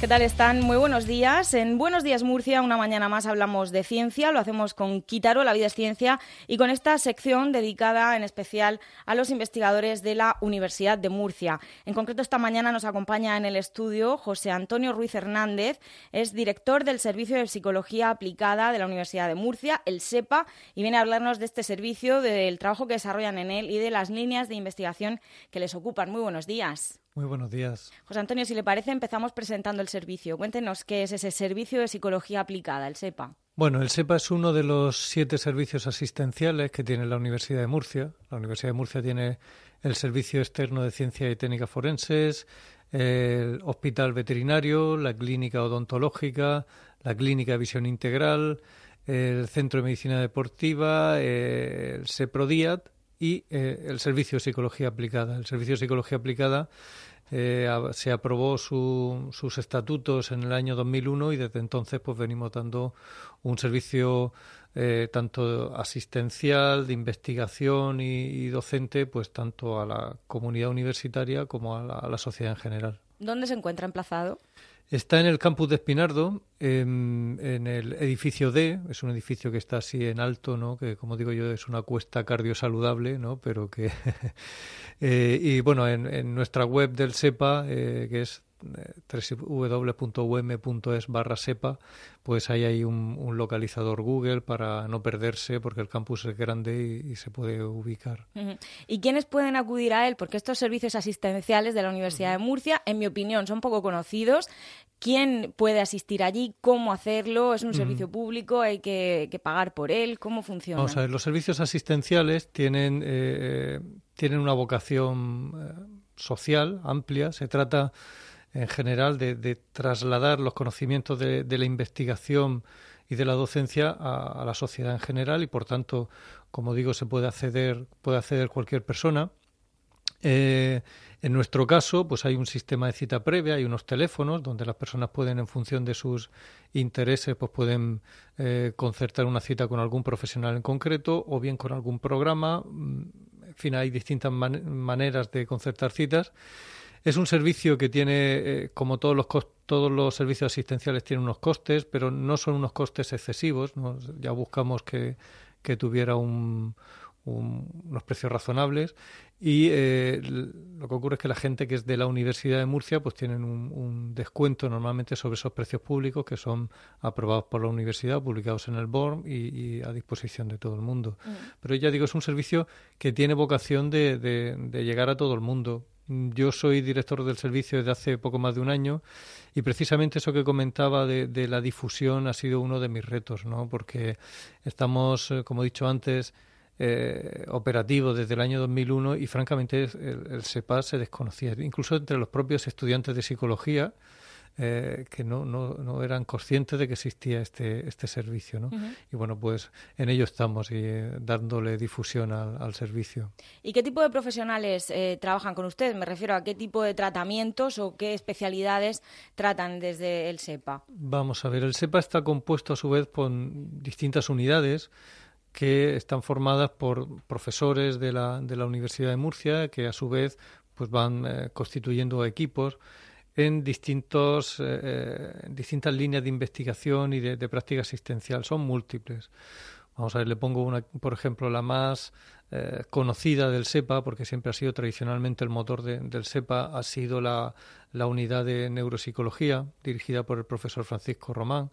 ¿Qué tal están? Muy buenos días. En Buenos Días Murcia, una mañana más hablamos de ciencia, lo hacemos con Quítaro, La vida es ciencia, y con esta sección dedicada en especial a los investigadores de la Universidad de Murcia. En concreto, esta mañana nos acompaña en el estudio José Antonio Ruiz Hernández, es director del Servicio de Psicología Aplicada de la Universidad de Murcia, el SEPA, y viene a hablarnos de este servicio, del trabajo que desarrollan en él y de las líneas de investigación que les ocupan. Muy buenos días. Muy buenos días. José Antonio, si le parece, empezamos presentando el servicio. Cuéntenos qué es ese servicio de psicología aplicada, el SEPA. Bueno, el SEPA es uno de los siete servicios asistenciales que tiene la Universidad de Murcia. La Universidad de Murcia tiene el Servicio Externo de Ciencia y Técnicas Forenses, el Hospital Veterinario, la Clínica Odontológica, la Clínica de Visión Integral, el Centro de Medicina Deportiva, el SEPRODIAT y eh, el Servicio de Psicología Aplicada. El Servicio de Psicología Aplicada eh, se aprobó sus estatutos en el año 2001 y desde entonces pues venimos dando un servicio eh, tanto asistencial, de investigación y, docente, pues tanto a la comunidad universitaria como a la sociedad en general. ¿Dónde se encuentra emplazado? Está en el campus de Espinardo, en, el edificio D, es un edificio que está así en alto, ¿no? que como digo yo es una cuesta cardiosaludable, ¿no? pero que... eh, y bueno, en, nuestra web del SEPA, eh, que es www.um.es barra sepa, pues ahí hay un, localizador Google para no perderse porque el campus es grande y, se puede ubicar. ¿Y quiénes pueden acudir a él? Porque estos servicios asistenciales de la Universidad de Murcia, en mi opinión, son poco conocidos. ¿Quién puede asistir allí? ¿Cómo hacerlo? ¿Es un servicio público? ¿Hay que, pagar por él? ¿Cómo funciona? Vamos a ver, los servicios asistenciales tienen, eh, tienen una vocación eh, social amplia. Se trata en general de, trasladar los conocimientos de, la investigación y de la docencia a, la sociedad en general y por tanto como digo se puede acceder puede acceder cualquier persona eh, en nuestro caso, pues hay un sistema de cita previa, hay unos teléfonos donde las personas pueden, en función de sus intereses, pues pueden eh, concertar una cita con algún profesional en concreto o bien con algún programa. Mm, en fin, hay distintas maneras de concertar citas es un servicio que tiene, eh, como todos los, todos los servicios asistenciales, tiene unos costes, pero no son unos costes excesivos. Ya buscamos que, que tuviera un, unos precios razonables y eh, lo que ocurre es que la gente que es de la Universidad de Murcia pues tienen un, descuento normalmente sobre esos precios públicos que son aprobados por la universidad, publicados en el BORM y, a disposición de todo el mundo. Mm. Pero ya digo, es un servicio que tiene vocación de, de llegar a todo el mundo. Yo soy director del servicio desde hace poco más de un año y precisamente eso que comentaba de, la difusión ha sido uno de mis retos, ¿no? Porque estamos, eh, como he dicho antes, eh, operativo desde el año 2001 y francamente el, el SEPA se desconocía, incluso entre los propios estudiantes de psicología eh, que no, no, no, eran conscientes de que existía este, este servicio. ¿no? Y bueno, pues en ello estamos y eh, dándole difusión al, servicio. ¿Y qué tipo de profesionales eh, trabajan con ustedes? Me refiero a qué tipo de tratamientos o qué especialidades tratan desde el SEPA. Vamos a ver, el SEPA está compuesto a su vez por distintas unidades que están formadas por profesores de la, de la Universidad de Murcia que a su vez pues van constituyendo equipos en distintos, eh, eh, distintas líneas de investigación y de, práctica asistencial. Son múltiples. Vamos a ver, le pongo una, por ejemplo, la más eh, conocida del SEPA, porque siempre ha sido tradicionalmente el motor del SEPA, ha sido la, la, unidad de neuropsicología dirigida por el profesor Francisco Román,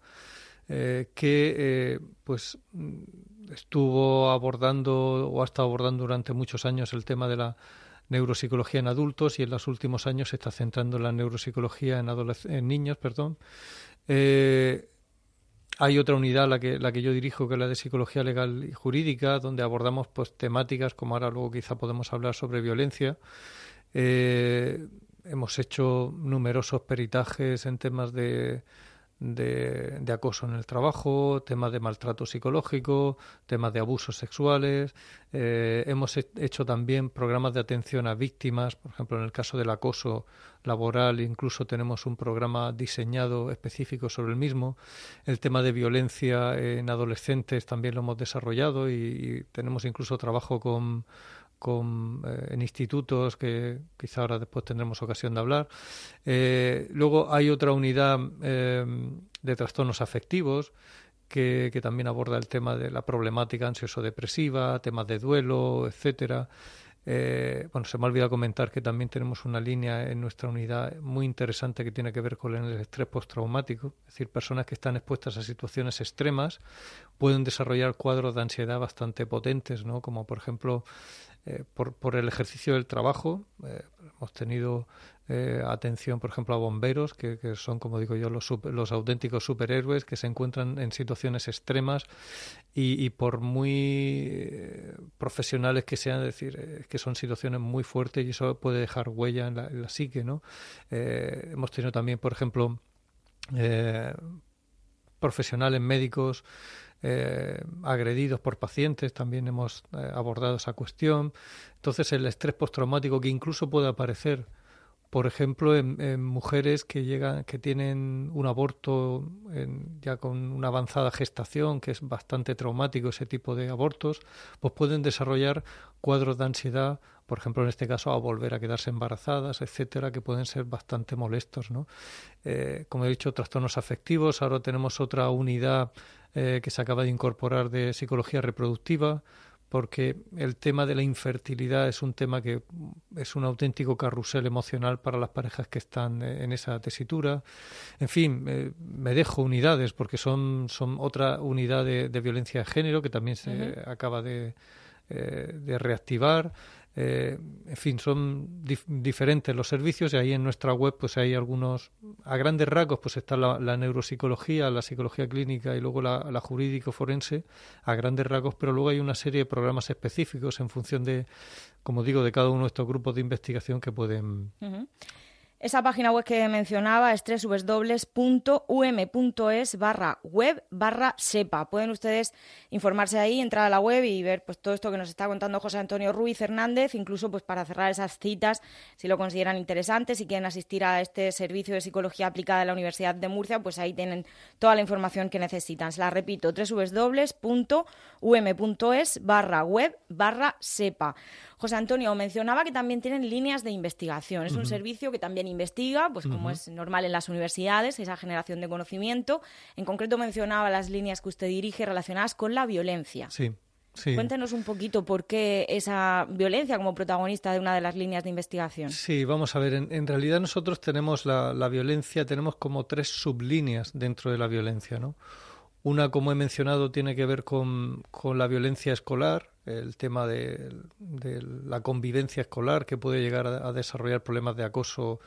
que pues estuvo abordando o ha estado abordando durante muchos años el tema de la neuropsicología en adultos y en los últimos años se está centrando en la neuropsicología en, niños. Perdón. Eh, hay otra unidad, la que, la que yo dirijo, que es la de psicología legal y jurídica, donde abordamos pues temáticas como ahora luego quizá podemos hablar sobre violencia. Eh, hemos hecho numerosos peritajes en temas de, de, acoso en el trabajo, temas de maltrato psicológico, temas de abusos sexuales. Eh, hemos hecho también programas de atención a víctimas, por ejemplo, en el caso del acoso laboral, incluso tenemos un programa diseñado específico sobre el mismo. El tema de violencia en adolescentes también lo hemos desarrollado y tenemos incluso trabajo con eh, en institutos que quizá ahora después tendremos ocasión de hablar. Eh, luego hay otra unidad eh, de trastornos afectivos que, que, también aborda el tema de la problemática ansioso-depresiva, temas de duelo, etcétera. bueno, se me ha olvidado comentar que también tenemos una línea en nuestra unidad muy interesante que tiene que ver con el estrés postraumático, es decir, personas que están expuestas a situaciones extremas pueden desarrollar cuadros de ansiedad bastante potentes, ¿no? Como por ejemplo eh, por, por, el ejercicio del trabajo. Eh, hemos tenido eh, atención, por ejemplo, a bomberos, que, son, como digo yo, los, los, auténticos superhéroes que se encuentran en situaciones extremas y, por muy profesionales que sean, decir, que son situaciones muy fuertes y eso puede dejar huella en la, en la psique. ¿no? hemos tenido también, por ejemplo, profesionales médicos eh, agredidos por pacientes, también hemos eh, abordado esa cuestión. Entonces, el estrés postraumático que incluso puede aparecer, por ejemplo, en, mujeres que llegan, que tienen un aborto ya con una avanzada gestación, que es bastante traumático ese tipo de abortos, pues pueden desarrollar cuadros de ansiedad por ejemplo, en este caso, a volver a quedarse embarazadas, etcétera, que pueden ser bastante molestos. ¿no? Eh, como he dicho, trastornos afectivos. Ahora tenemos otra unidad eh, que se acaba de incorporar de psicología reproductiva, porque el tema de la infertilidad es un tema que es un auténtico carrusel emocional para las parejas que están eh, en esa tesitura. En fin, me dejo unidades porque son, son otra unidad de, violencia de género que también se acaba de, de reactivar. Eh, en fin, son diferentes los servicios y ahí en nuestra web pues hay algunos, a grandes rasgos pues está la, neuropsicología, la psicología clínica y luego la, jurídico forense a grandes rasgos, pero luego hay una serie de programas específicos en función de, como digo, de cada uno de estos grupos de investigación que pueden... Esa página web que mencionaba es www.um.es barra web barra sepa. Pueden ustedes informarse ahí, entrar a la web y ver pues todo esto que nos está contando José Antonio Ruiz Hernández, incluso pues para cerrar esas citas, si lo consideran interesante, si quieren asistir a este servicio de psicología aplicada de la Universidad de Murcia, pues ahí tienen toda la información que necesitan. Se la repito, www.um.es barra web barra sepa. José Antonio mencionaba que también tienen líneas de investigación. Es un servicio que también investiga, pues como es normal en las universidades, esa generación de conocimiento. En concreto mencionaba las líneas que usted dirige relacionadas con la violencia. Sí. Sí. Cuéntenos un poquito por qué esa violencia como protagonista de una de las líneas de investigación. Sí, vamos a ver, en, realidad nosotros tenemos la, la, violencia, tenemos como tres sublíneas dentro de la violencia, ¿no? Una, como he mencionado, tiene que ver con, con la violencia escolar, el tema de, la convivencia escolar que puede llegar a, desarrollar problemas de acoso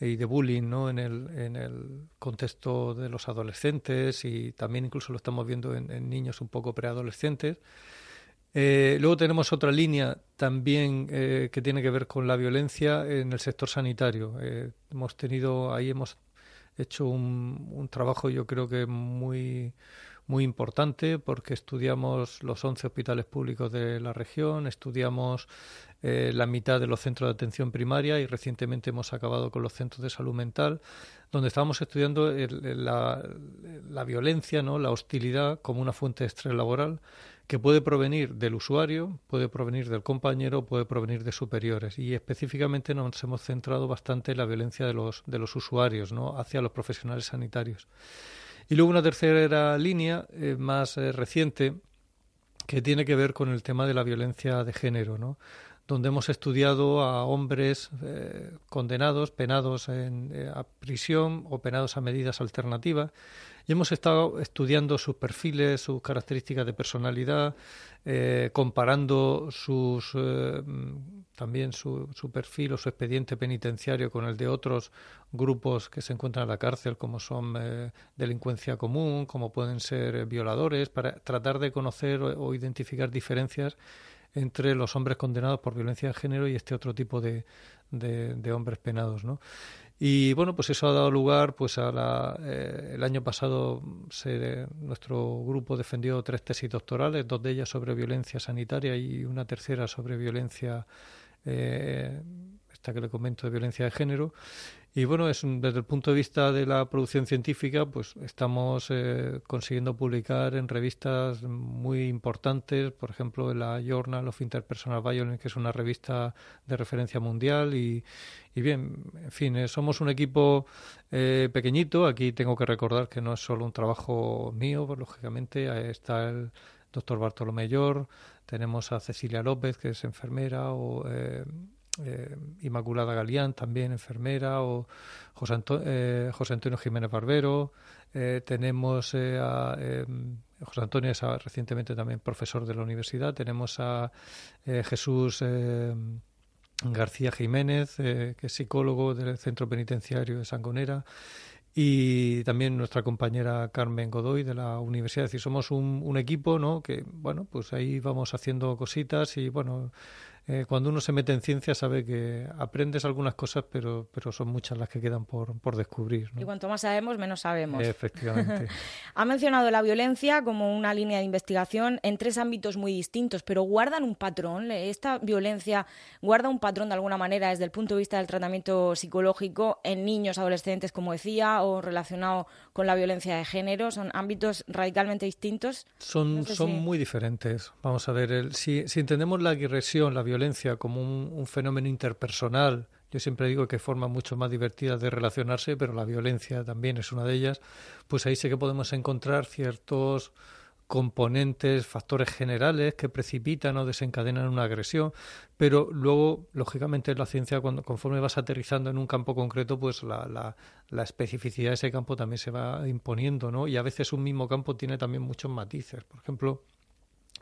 y de bullying ¿no? en, el, en el contexto de los adolescentes y también incluso lo estamos viendo en, niños un poco preadolescentes. Eh, luego tenemos otra línea también eh, que tiene que ver con la violencia en el sector sanitario. Eh, hemos tenido ahí hemos hecho un, un trabajo yo creo que muy muy importante porque estudiamos los 11 hospitales públicos de la región, estudiamos eh, la mitad de los centros de atención primaria y recientemente hemos acabado con los centros de salud mental, donde estábamos estudiando la, la, violencia, ¿no? la hostilidad como una fuente de estrés laboral que puede provenir del usuario, puede provenir del compañero, puede provenir de superiores. Y específicamente nos hemos centrado bastante en la violencia de los, de los usuarios ¿no? hacia los profesionales sanitarios. Y luego una tercera línea eh, más eh, reciente que tiene que ver con el tema de la violencia de género, ¿no? Donde hemos estudiado a hombres eh, condenados, penados en, a prisión o penados a medidas alternativas. Y hemos estado estudiando sus perfiles, sus características de personalidad, comparando sus también su, su, perfil o su expediente penitenciario con el de otros grupos que se encuentran en la cárcel, como son eh, delincuencia común, como pueden ser eh, violadores, para tratar de conocer o, identificar diferencias entre los hombres condenados por violencia de género y este otro tipo de, de, hombres penados. ¿no? Y bueno, pues eso ha dado lugar, pues a la, eh, el año pasado se, nuestro grupo defendió tres tesis doctorales, dos de ellas sobre violencia sanitaria y una tercera sobre violencia, eh, esta que le comento de violencia de género. Y bueno, es desde el punto de vista de la producción científica, pues estamos eh, consiguiendo publicar en revistas muy importantes, por ejemplo, en la Journal of Interpersonal Violence, que es una revista de referencia mundial. Y, y bien, en fin, eh, somos un equipo eh, pequeñito. Aquí tengo que recordar que no es solo un trabajo mío, pues, lógicamente está el doctor Bartolomé Llor, tenemos a Cecilia López, que es enfermera, o eh, Inmaculada Galián, también enfermera, o José, eh, Antonio Jiménez Barbero, eh, tenemos a José Antonio es recientemente también profesor de la universidad, tenemos a Jesús García Jiménez, que es psicólogo del Centro Penitenciario de Sangonera, y también nuestra compañera Carmen Godoy de la universidad. Es decir, somos un, un, equipo, ¿no? Que, bueno, pues ahí vamos haciendo cositas y, bueno, eh, cuando uno se mete en ciencia sabe que aprendes algunas cosas, pero, pero son muchas las que quedan por, por descubrir. Y cuanto más sabemos, menos sabemos. Efectivamente. ha mencionado la violencia como una línea de investigación en tres ámbitos muy distintos, pero guardan un patrón. ¿Esta violencia guarda un patrón de alguna manera desde el punto de vista del tratamiento psicológico en niños, adolescentes, como decía, o relacionado con la violencia de género? ¿Son ámbitos radicalmente distintos? Son, son muy diferentes. Vamos a ver, el, si, si entendemos la agresión, la violencia, violencia como un, fenómeno interpersonal, yo siempre digo que formas mucho más divertidas de relacionarse, pero la violencia también es una de ellas, pues ahí sí que podemos encontrar ciertos componentes, factores generales que precipitan o desencadenan una agresión, pero luego, lógicamente, la ciencia, cuando, conforme vas aterrizando en un campo concreto, pues la, la, la, especificidad de ese campo también se va imponiendo, ¿no? Y a veces un mismo campo tiene también muchos matices. Por ejemplo,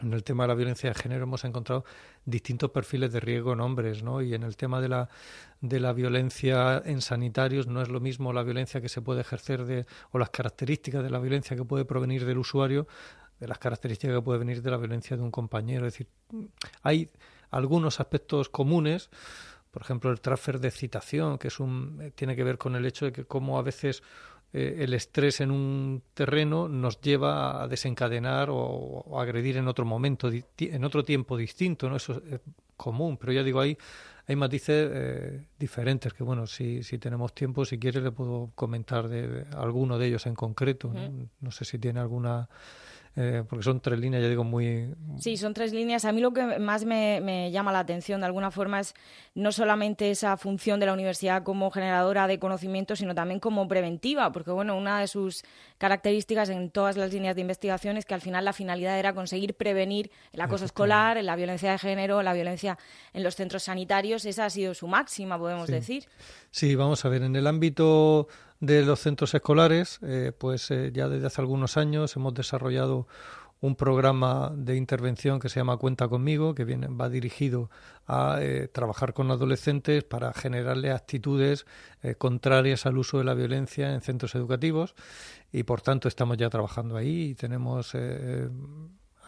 en el tema de la violencia de género hemos encontrado distintos perfiles de riesgo en hombres, ¿no? Y en el tema de la, de la violencia en sanitarios no es lo mismo la violencia que se puede ejercer de, o las características de la violencia que puede provenir del usuario de las características que puede venir de la violencia de un compañero. Es decir, hay algunos aspectos comunes, por ejemplo, el transfer de excitación, que es un, tiene que ver con el hecho de que como a veces eh, el estrés en un terreno nos lleva a desencadenar o, agredir en otro momento, en otro tiempo distinto, ¿no? Eso es común, pero ya digo, hay, hay matices eh, diferentes que, bueno, si, si tenemos tiempo, si quiere, le puedo comentar de, alguno de ellos en concreto. no sé si tiene alguna eh, porque son tres líneas, ya digo, muy... Sí, son tres líneas. A mí lo que más me, llama la atención de alguna forma es no solamente esa función de la universidad como generadora de conocimiento, sino también como preventiva, porque bueno, una de sus características en todas las líneas de investigación es que al final la finalidad era conseguir prevenir el acoso escolar, la violencia de género, la violencia en los centros sanitarios. Esa ha sido su máxima, podemos decir. Sí, vamos a ver, en el ámbito de los centros escolares, eh, pues eh, ya desde hace algunos años hemos desarrollado un programa de intervención que se llama Cuenta conmigo, que viene, va dirigido a eh, trabajar con adolescentes para generarle actitudes contrarias al uso de la violencia en centros educativos y por tanto estamos ya trabajando ahí y tenemos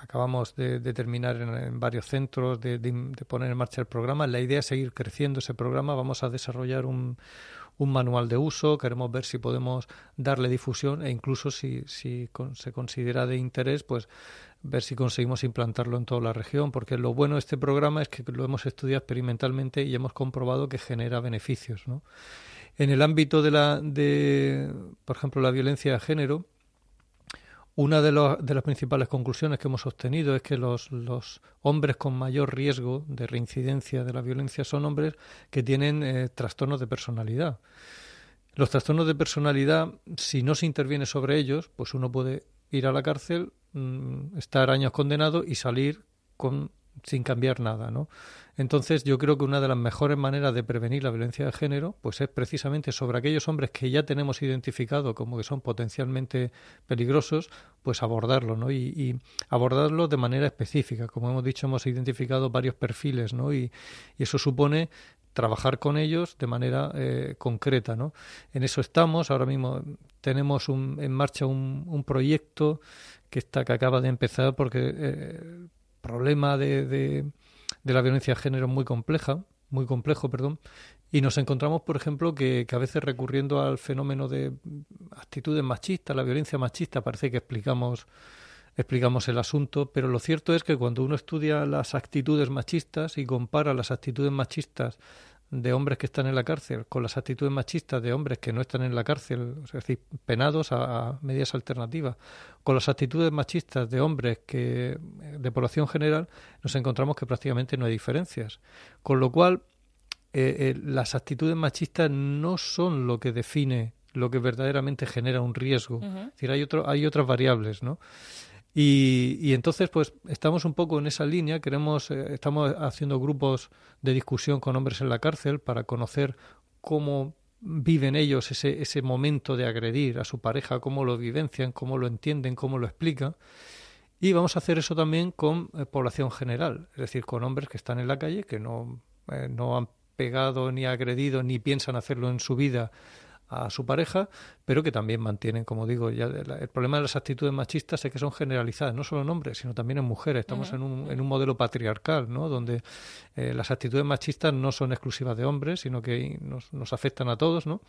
acabamos de, terminar en, varios centros de, de, poner en marcha el programa. La idea es seguir creciendo ese programa. Vamos a desarrollar un, un manual de uso, queremos ver si podemos darle difusión e incluso si, si se considera de interés, pues ver si conseguimos implantarlo en toda la región, porque lo bueno de este programa es que lo hemos estudiado experimentalmente y hemos comprobado que genera beneficios. ¿no? En el ámbito de la, de, por ejemplo, la violencia de género, una de, de, las principales conclusiones que hemos obtenido es que los, los, hombres con mayor riesgo de reincidencia de la violencia son hombres que tienen eh, trastornos de personalidad. Los trastornos de personalidad, si no se interviene sobre ellos, pues uno puede ir a la cárcel, mm, estar años condenado y salir con sin cambiar nada, ¿no? Entonces, yo creo que una de las mejores maneras de prevenir la violencia de género, pues es precisamente sobre aquellos hombres que ya tenemos identificado como que son potencialmente peligrosos, pues abordarlo, ¿no? Y, abordarlo de manera específica. Como hemos dicho, hemos identificado varios perfiles, ¿no? Y, eso supone trabajar con ellos de manera eh, concreta, ¿no? En eso estamos. Ahora mismo tenemos en marcha un, proyecto que está que acaba de empezar porque eh, problema de, de, la violencia de género muy compleja muy complejo, perdón, y nos encontramos, por ejemplo, que, que, a veces recurriendo al fenómeno de actitudes machistas, la violencia machista, parece que explicamos explicamos el asunto, pero lo cierto es que cuando uno estudia las actitudes machistas y compara las actitudes machistas de hombres que están en la cárcel con las actitudes machistas de hombres que no están en la cárcel, es decir, penados a, medidas alternativas, con las actitudes machistas de hombres que de población general, nos encontramos que prácticamente no hay diferencias. Con lo cual, eh, eh, las actitudes machistas no son lo que define lo que verdaderamente genera un riesgo. Es decir, hay, otro, hay otras variables, ¿no? Y, entonces, pues estamos un poco en esa línea. Queremos, eh, estamos haciendo grupos de discusión con hombres en la cárcel para conocer cómo viven ellos ese, ese momento de agredir a su pareja, cómo lo vivencian, cómo lo entienden, cómo lo explican. Y vamos a hacer eso también con eh, población general, es decir, con hombres que están en la calle, que no, eh, no han pegado ni agredido ni piensan hacerlo en su vida a su pareja, pero que también mantienen, como digo, ya el problema de las actitudes machistas es que son generalizadas, no solo en hombres, sino también en mujeres. Estamos en, un, en un modelo patriarcal, ¿no? Donde eh, las actitudes machistas no son exclusivas de hombres, sino que nos, nos afectan a todos, ¿no?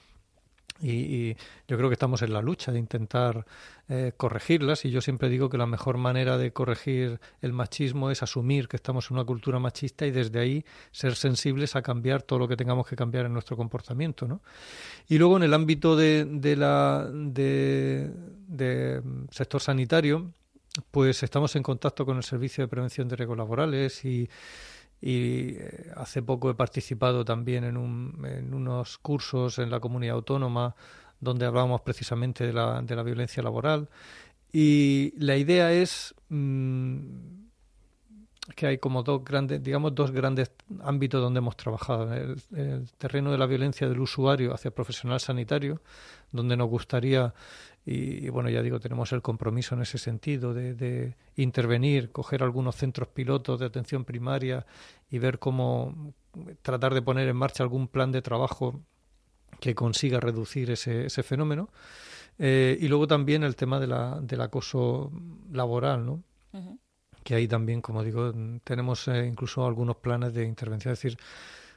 Y, yo creo que estamos en la lucha de intentar eh, corregirlas y yo siempre digo que la mejor manera de corregir el machismo es asumir que estamos en una cultura machista y desde ahí ser sensibles a cambiar todo lo que tengamos que cambiar en nuestro comportamiento ¿no? y luego en el ámbito de, de la de, de sector sanitario pues estamos en contacto con el servicio de prevención de riesgos laborales y y eh, hace poco he participado también en, un, en unos cursos en la comunidad autónoma donde hablábamos precisamente de la, de la violencia laboral y la idea es mm, que hay como dos grandes, digamos, dos grandes ámbitos donde hemos trabajado. El, el terreno de la violencia del usuario hacia el profesional sanitario, donde nos gustaría y, bueno, ya digo, tenemos el compromiso en ese sentido de, intervenir, coger algunos centros pilotos de atención primaria y ver cómo tratar de poner en marcha algún plan de trabajo que consiga reducir ese, ese fenómeno. Eh, y luego también el tema de la, del acoso laboral, ¿no? Que ahí también, como digo, tenemos eh, incluso algunos planes de intervención. Es decir,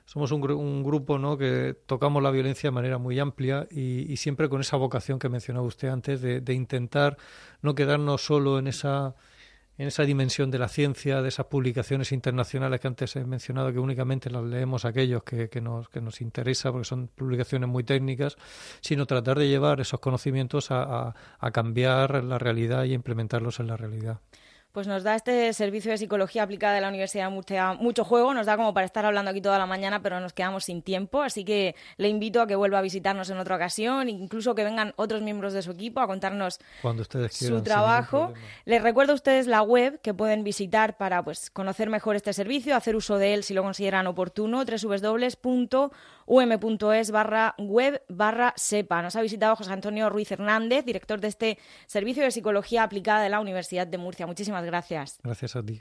somos un, un, grupo ¿no? que tocamos la violencia de manera muy amplia y, siempre con esa vocación que mencionaba usted antes de, intentar no quedarnos solo en esa en esa dimensión de la ciencia, de esas publicaciones internacionales que antes he mencionado, que únicamente las leemos aquellos que, nos, que nos interesa, porque son publicaciones muy técnicas, sino tratar de llevar esos conocimientos a, a cambiar la realidad y implementarlos en la realidad pues nos da este servicio de psicología aplicada de la Universidad de Murcia mucho juego, nos da como para estar hablando aquí toda la mañana, pero nos quedamos sin tiempo, así que le invito a que vuelva a visitarnos en otra ocasión, incluso que vengan otros miembros de su equipo a contarnos su trabajo. Les recuerdo a ustedes la web que pueden visitar para pues conocer mejor este servicio, hacer uso de él si lo consideran oportuno, www.um.es barra web barra sepa. Nos ha visitado José Antonio Ruiz Hernández, director de este servicio de psicología aplicada de la Universidad de Murcia. Muchísimas gracias. Gracias a ti.